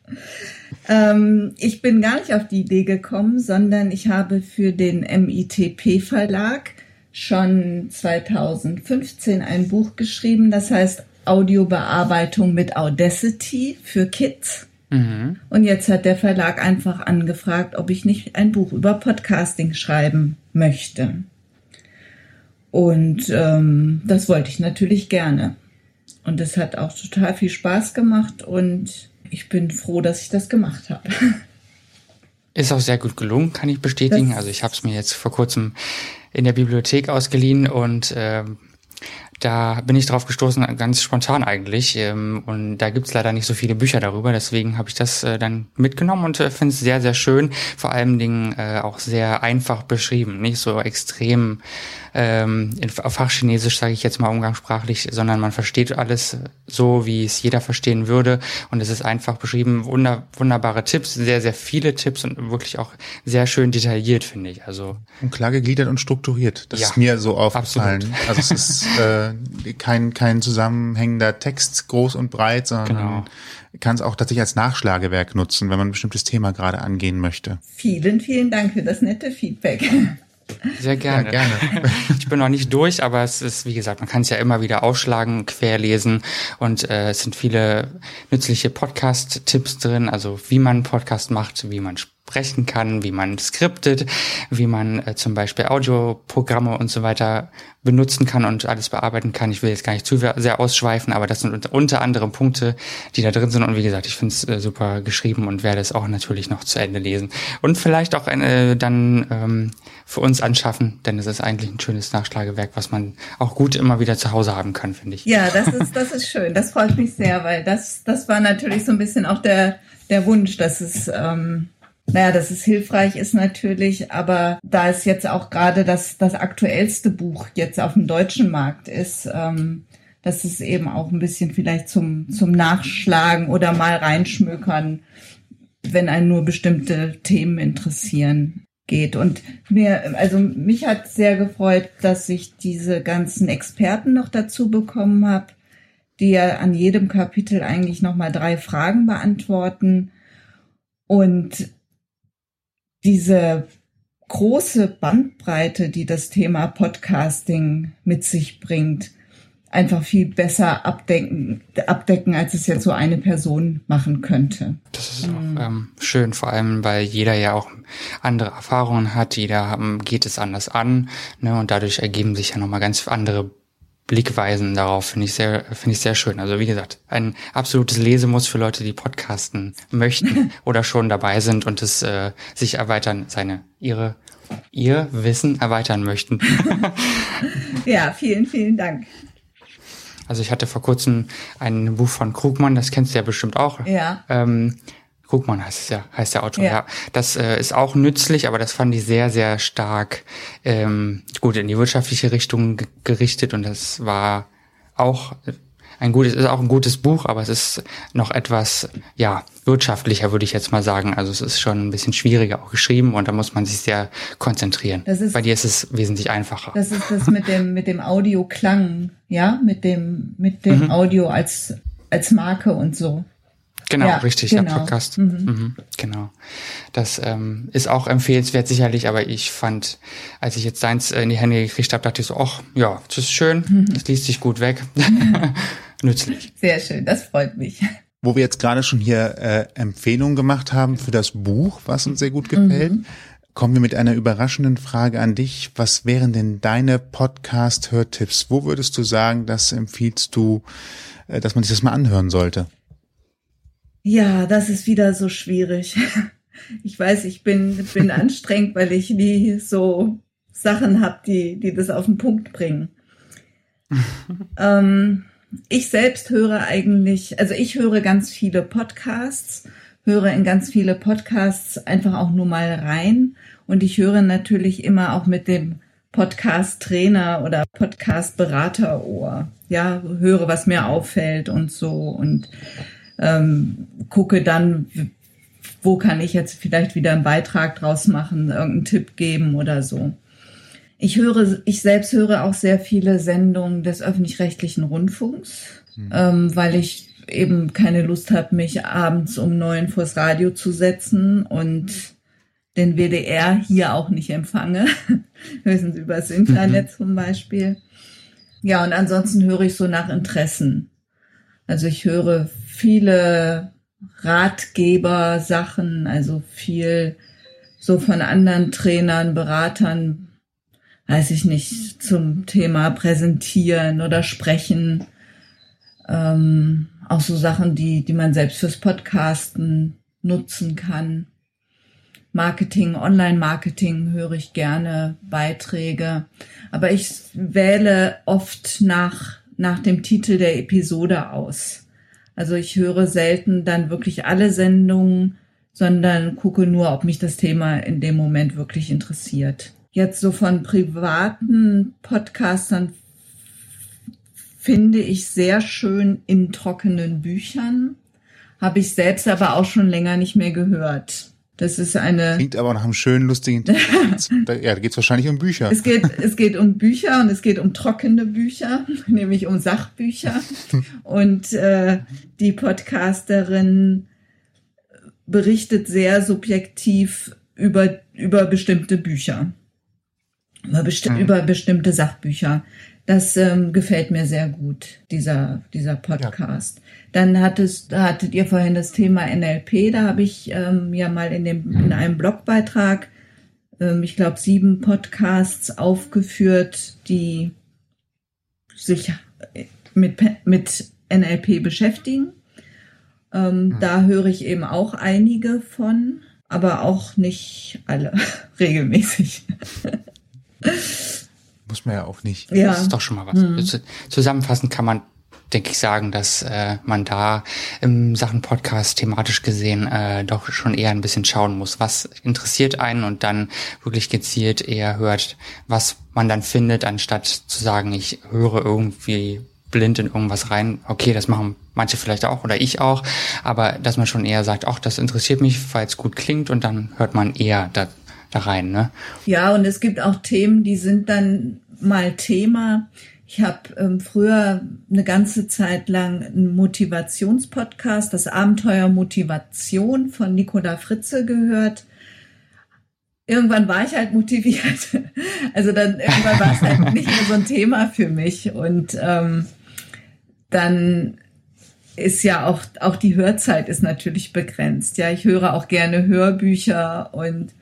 ähm, ich bin gar nicht auf die Idee gekommen, sondern ich habe für den MITP Verlag schon 2015 ein Buch geschrieben, das heißt Audiobearbeitung mit Audacity für Kids. Mhm. Und jetzt hat der Verlag einfach angefragt, ob ich nicht ein Buch über Podcasting schreiben möchte. Und ähm, das wollte ich natürlich gerne. Und es hat auch total viel Spaß gemacht und ich bin froh, dass ich das gemacht habe. Ist auch sehr gut gelungen, kann ich bestätigen. Das also ich habe es mir jetzt vor kurzem in der Bibliothek ausgeliehen und äh, da bin ich drauf gestoßen, ganz spontan eigentlich. Ähm, und da gibt's leider nicht so viele Bücher darüber. Deswegen habe ich das äh, dann mitgenommen und äh, finde es sehr, sehr schön. Vor allen Dingen äh, auch sehr einfach beschrieben. Nicht so extrem ähm, in, auf Fachchinesisch, sage ich jetzt mal umgangssprachlich, sondern man versteht alles so, wie es jeder verstehen würde. Und es ist einfach beschrieben, wunder, wunderbare Tipps, sehr, sehr viele Tipps und wirklich auch sehr schön detailliert, finde ich. Also und klar gegliedert und strukturiert. Das ja, ist mir so aufgefallen. Absolut. Also es ist äh, äh, kein, kein zusammenhängender Text groß und breit, sondern Genau. kann es auch tatsächlich als Nachschlagewerk nutzen, wenn man ein bestimmtes Thema gerade angehen möchte. Vielen, vielen Dank für das nette Feedback. Sehr gerne. Ja, gerne. Ich bin noch nicht durch, aber es ist, wie gesagt, man kann es ja immer wieder aufschlagen, querlesen und äh, es sind viele nützliche Podcast-Tipps drin, also wie man einen Podcast macht, wie man sprechen kann, wie man skriptet, wie man äh, zum Beispiel Audioprogramme und so weiter benutzen kann und alles bearbeiten kann. Ich will jetzt gar nicht zu sehr ausschweifen, aber das sind unter, anderem Punkte, die da drin sind. Und wie gesagt, ich finde es äh, super geschrieben und werde es auch natürlich noch zu Ende lesen. Und vielleicht auch eine, dann ähm, für uns anschaffen, denn es ist eigentlich ein schönes Nachschlagewerk, was man auch gut immer wieder zu Hause haben kann, finde ich. Ja, das ist, das ist schön. Das freut mich sehr, weil das, das war natürlich so ein bisschen auch der, der Wunsch, dass es, ähm, naja, dass es hilfreich ist natürlich, aber da es jetzt auch gerade das, das aktuellste Buch jetzt auf dem deutschen Markt ist, ähm, dass es eben auch ein bisschen vielleicht zum, zum Nachschlagen oder mal reinschmökern, wenn einen nur bestimmte Themen interessieren geht. Und mir, also mich hat sehr gefreut, dass ich diese ganzen Experten noch dazu bekommen habe, die ja an jedem Kapitel eigentlich nochmal drei Fragen beantworten. Und diese große Bandbreite, die das Thema Podcasting mit sich bringt, einfach viel besser abdecken, abdecken, als es jetzt so eine Person machen könnte. Das ist auch ähm, schön, vor allem, weil jeder ja auch andere Erfahrungen hat, jeder ähm, geht es anders an, ne, und dadurch ergeben sich ja nochmal ganz andere Blickweisen darauf, finde ich sehr, finde ich sehr schön. Also wie gesagt, ein absolutes Lesemuss für Leute, die podcasten möchten oder schon dabei sind und es äh, sich erweitern, seine, ihre, ihr Wissen erweitern möchten. Ja, vielen, vielen Dank. Also ich hatte vor kurzem ein Buch von Krugmann, das kennst du ja bestimmt auch. Ja. Ähm, Krugmann heißt es ja, heißt der Autor. Ja. Ja, das äh, ist auch nützlich, aber das fand ich sehr, sehr stark ähm, gut in die wirtschaftliche Richtung ge- gerichtet und das war auch ein gutes, ist auch ein gutes Buch, aber es ist noch etwas, ja, wirtschaftlicher, würde ich jetzt mal sagen. Also es ist schon ein bisschen schwieriger auch geschrieben und da muss man sich sehr konzentrieren. Das ist- Bei dir ist es wesentlich einfacher. Das ist das mit dem, mit dem Audioklang, ja, mit dem, mit dem Audio als, als Marke und so. Genau, Ja, richtig, genau. der Podcast. Mhm. genau. Das ähm, ist auch empfehlenswert sicherlich, aber ich fand, als ich jetzt deins in die Hände gekriegt habe, dachte ich so, ach ja, das ist schön, das liest sich gut weg. Nützlich. Sehr schön, das freut mich. Wo wir jetzt gerade schon hier äh, Empfehlungen gemacht haben für das Buch, was uns sehr gut gefällt, kommen wir mit einer überraschenden Frage an dich. Was wären denn deine Podcast-Hörtipps? Wo würdest du sagen, das empfiehlst du, äh, dass man sich das mal anhören sollte? Ja, das ist wieder so schwierig. Ich weiß, ich bin, bin anstrengend, weil ich nie so Sachen habe, die, die das auf den Punkt bringen. ähm, ich selbst höre eigentlich, also ich höre ganz viele Podcasts, höre in ganz viele Podcasts einfach auch nur mal rein und ich höre natürlich immer auch mit dem Podcast-Trainer oder Podcast-Beraterohr. Ja, höre, was mir auffällt und so und ähm, gucke dann, wo kann ich jetzt vielleicht wieder einen Beitrag draus machen, irgendeinen Tipp geben oder so. Ich höre, ich selbst höre auch sehr viele Sendungen des öffentlich-rechtlichen Rundfunks, ähm, weil ich eben keine Lust habe, mich abends um neun vors Radio zu setzen und den WDR hier auch nicht empfange, höchstens übers Internet zum Beispiel. Ja, und ansonsten höre ich so nach Interessen. Also ich höre viele Ratgeber-Sachen, also viel so von anderen Trainern, Beratern, weiß ich nicht, zum Thema Präsentieren oder Sprechen. Ähm, auch so Sachen, die, die man selbst fürs Podcasten nutzen kann. Marketing, Online-Marketing höre ich gerne, Beiträge. Aber ich wähle oft nach, nach dem Titel der Episode aus. Also ich höre selten dann wirklich alle Sendungen, sondern gucke nur, ob mich das Thema in dem Moment wirklich interessiert. Jetzt so von privaten Podcastern finde ich sehr schön in trockenen Büchern. Habe ich selbst aber auch schon länger nicht mehr gehört. Das ist eine. Klingt aber nach einem schönen, lustigen ja, da geht es wahrscheinlich um Bücher. Es geht, es geht um Bücher und es geht um trockene Bücher, nämlich um Sachbücher. und äh, die Podcasterin berichtet sehr subjektiv über, über bestimmte Bücher. Über, besti mhm. über bestimmte Sachbücher. Das ähm, gefällt mir sehr gut, dieser, dieser Podcast. Ja. Dann hattest, hattet ihr vorhin das Thema NLP, da habe ich ähm, ja mal in, dem, in einem Blogbeitrag, ähm, ich glaube, sieben Podcasts aufgeführt, die sich mit, mit NLP beschäftigen. Ähm, mhm. Da höre ich eben auch einige von, aber auch nicht alle regelmäßig. Muss man ja auch nicht. Ja. Das ist doch schon mal was. Mhm. Zusammenfassend kann man, denke ich, sagen, dass äh, man da im Sachen Podcast thematisch gesehen äh, doch schon eher ein bisschen schauen muss, was interessiert einen und dann wirklich gezielt eher hört, was man dann findet, anstatt zu sagen, ich höre irgendwie blind in irgendwas rein. Okay, das machen manche vielleicht auch oder ich auch, aber dass man schon eher sagt, ach, das interessiert mich, weil es gut klingt und dann hört man eher da, da rein. Ne? Ja, und es gibt auch Themen, die sind dann mal Thema. Ich habe ähm, früher eine ganze Zeit lang einen Motivationspodcast, das Abenteuer Motivation von Nicola Fritze gehört. Irgendwann war ich halt motiviert. Also dann irgendwann war es halt nicht mehr so ein Thema für mich. Und ähm, dann ist ja auch, auch die Hörzeit ist natürlich begrenzt. Ja, ich höre auch gerne Hörbücher und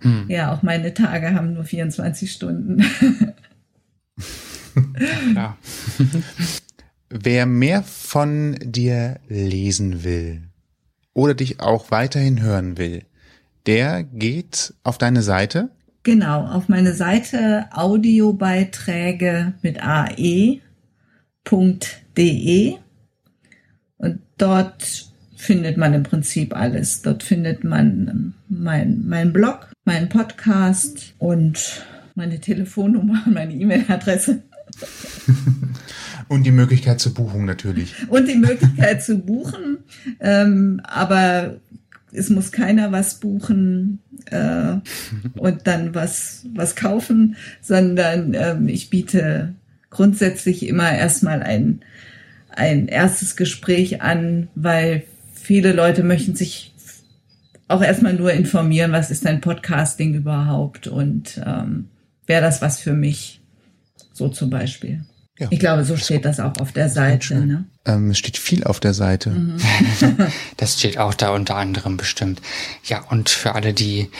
hm. ja, auch meine Tage haben nur 24 Stunden. ja. Wer mehr von dir lesen will oder dich auch weiterhin hören will, der geht auf deine Seite. Genau, auf meine Seite Audiobeiträge mit ae.de und dort findet man im Prinzip alles. Dort findet man mein, mein Blog, meinen Podcast und meine Telefonnummer und meine E-Mail-Adresse. Und die Möglichkeit zur Buchung natürlich. Und die Möglichkeit zu buchen. Ähm, aber es muss keiner was buchen äh, und dann was, was kaufen, sondern ähm, ich biete grundsätzlich immer erstmal ein, ein erstes Gespräch an, weil viele Leute möchten sich auch erstmal nur informieren, was ist ein Podcasting überhaupt und ähm, wäre das was für mich, so zum Beispiel. Ja, ich glaube, so steht das auch auf der Seite. Ne? Ähm, es steht viel auf der Seite. Mhm. das steht auch da unter anderem bestimmt. Ja, und für alle, die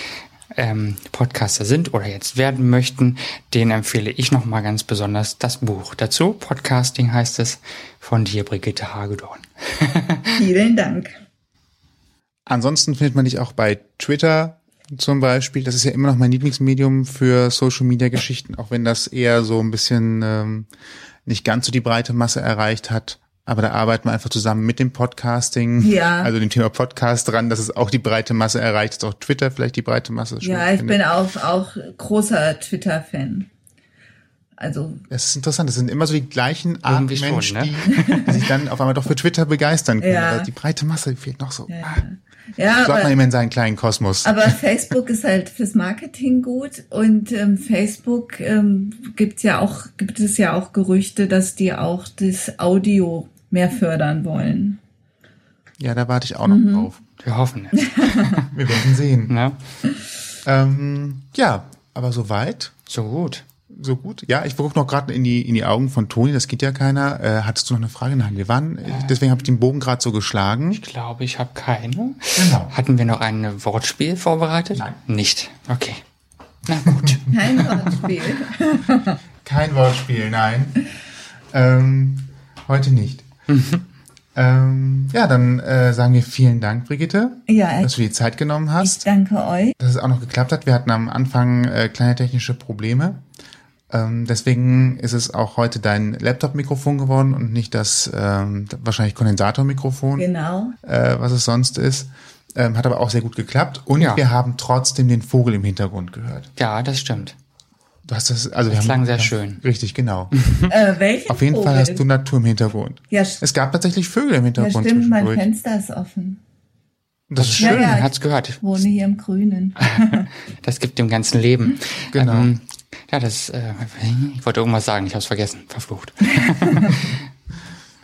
ähm, Podcaster sind oder jetzt werden möchten, den empfehle ich nochmal ganz besonders das Buch dazu. Podcasting heißt es von dir, Brigitte Hagedorn. Vielen Dank. Ansonsten findet man dich auch bei Twitter zum Beispiel. Das ist ja immer noch mein Lieblingsmedium für Social Media Geschichten, auch wenn das eher so ein bisschen ähm, nicht ganz so die breite Masse erreicht hat. Aber da arbeiten wir einfach zusammen mit dem Podcasting, ja. also dem Thema Podcast dran, dass es auch die breite Masse erreicht, dass auch Twitter vielleicht die breite Masse Ja, ich findet. bin auch, auch großer Twitter-Fan. Also. Das ist interessant. Das sind immer so die gleichen Art Menschen, schon, ne? die, die, sich dann auf einmal doch für Twitter begeistern können. Ja. Aber die breite Masse fehlt noch so. Ja. Ja, hat man immer in seinen kleinen Kosmos. Aber Facebook ist halt fürs Marketing gut und ähm, Facebook ähm, gibt ja auch gibt es ja auch Gerüchte, dass die auch das Audio mehr fördern wollen. Ja, da warte ich auch noch mhm. drauf. Wir hoffen es. Wir werden sehen. Ja, ähm, ja aber soweit. So gut so gut. Ja, ich gucke noch gerade in die in die Augen von Toni, das geht ja keiner. Äh, hattest du noch eine Frage? Nein, wir waren, äh, deswegen habe ich den Bogen gerade so geschlagen. Ich glaube, ich habe keine. Genau. Hatten wir noch ein Wortspiel vorbereitet? Nein. Nicht. Okay. Na gut. Kein Wortspiel. Kein Wortspiel, nein. Ähm, heute nicht. Mhm. Ähm, ja, dann äh, sagen wir vielen Dank, Brigitte, ja, dass du die Zeit genommen hast. Ich danke euch. Dass es auch noch geklappt hat. Wir hatten am Anfang äh, kleine technische Probleme. Ähm, deswegen ist es auch heute dein Laptop-Mikrofon geworden und nicht das ähm, wahrscheinlich Kondensatormikrofon, genau. äh, was es sonst ist. Ähm, hat aber auch sehr gut geklappt und ja. wir haben trotzdem den Vogel im Hintergrund gehört. Ja, das stimmt. Du hast das, also das wir klang haben, sehr schön. Richtig, genau. äh, welchen Auf jeden Vogel? Fall hast du Natur im Hintergrund. Ja, es gab tatsächlich Vögel im Hintergrund. Ja, stimmt, mein Fenster ist offen. Das ist Ja, schön. ja. Hat's gehört. Ich wohne hier im Grünen. Das gibt dem ganzen Leben. Genau. Ähm, ja, das, äh, ich wollte irgendwas sagen, ich habe es vergessen, verflucht.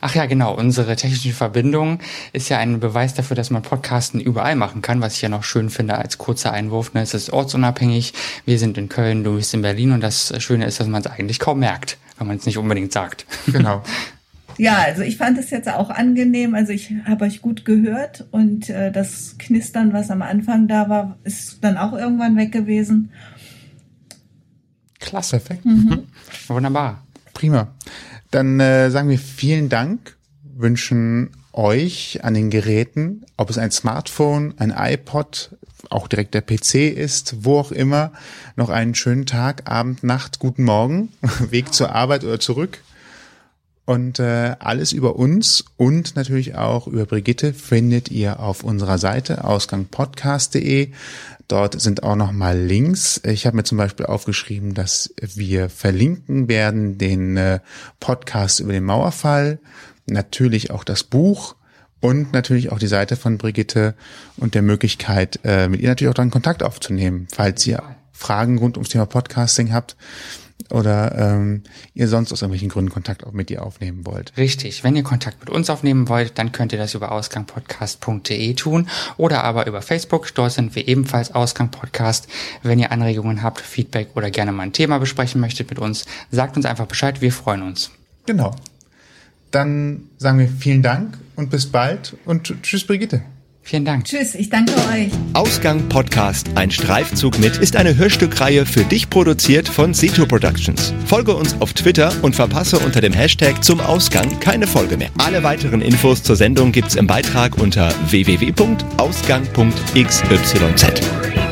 Ach ja, genau, unsere technische Verbindung ist ja ein Beweis dafür, dass man Podcasten überall machen kann, was ich ja noch schön finde als kurzer Einwurf. Ne? Es ist ortsunabhängig, wir sind in Köln, du bist in Berlin und das Schöne ist, dass man es eigentlich kaum merkt, wenn man es nicht unbedingt sagt. Genau. Ja, also ich fand es jetzt auch angenehm. Also ich habe euch gut gehört und äh, das Knistern, was am Anfang da war, ist dann auch irgendwann weg gewesen. Klasse. Perfekt. Wunderbar. Prima. Dann äh, sagen wir vielen Dank, wünschen euch an den Geräten, ob es ein Smartphone, ein iPod, auch direkt der PC ist, wo auch immer, noch einen schönen Tag, Abend, Nacht, guten Morgen, Weg zur Arbeit oder zurück. Und äh, alles über uns und natürlich auch über Brigitte findet ihr auf unserer Seite ausgangpodcast.de. Dort sind auch nochmal Links. Ich habe mir zum Beispiel aufgeschrieben, dass wir verlinken werden den äh, Podcast über den Mauerfall, natürlich auch das Buch und natürlich auch die Seite von Brigitte und der Möglichkeit, äh, mit ihr natürlich auch dann Kontakt aufzunehmen, falls ihr Fragen rund ums Thema Podcasting habt oder ähm, ihr sonst aus irgendwelchen Gründen Kontakt auch mit ihr aufnehmen wollt. Richtig. Wenn ihr Kontakt mit uns aufnehmen wollt, dann könnt ihr das über ausgangpodcast.de tun oder aber über Facebook. Dort sind wir ebenfalls Ausgang Podcast. Wenn ihr Anregungen habt, Feedback oder gerne mal ein Thema besprechen möchtet mit uns, sagt uns einfach Bescheid. Wir freuen uns. Genau. Dann sagen wir vielen Dank und bis bald und tschüss Brigitte. Vielen Dank. Tschüss, ich danke euch. Ausgang Podcast, ein Streifzug mit, ist eine Hörstückreihe für dich produziert von Seto Productions. Folge uns auf Twitter und verpasse unter dem Hashtag zum Ausgang keine Folge mehr. Alle weiteren Infos zur Sendung gibt's im Beitrag unter www.ausgang.xyz.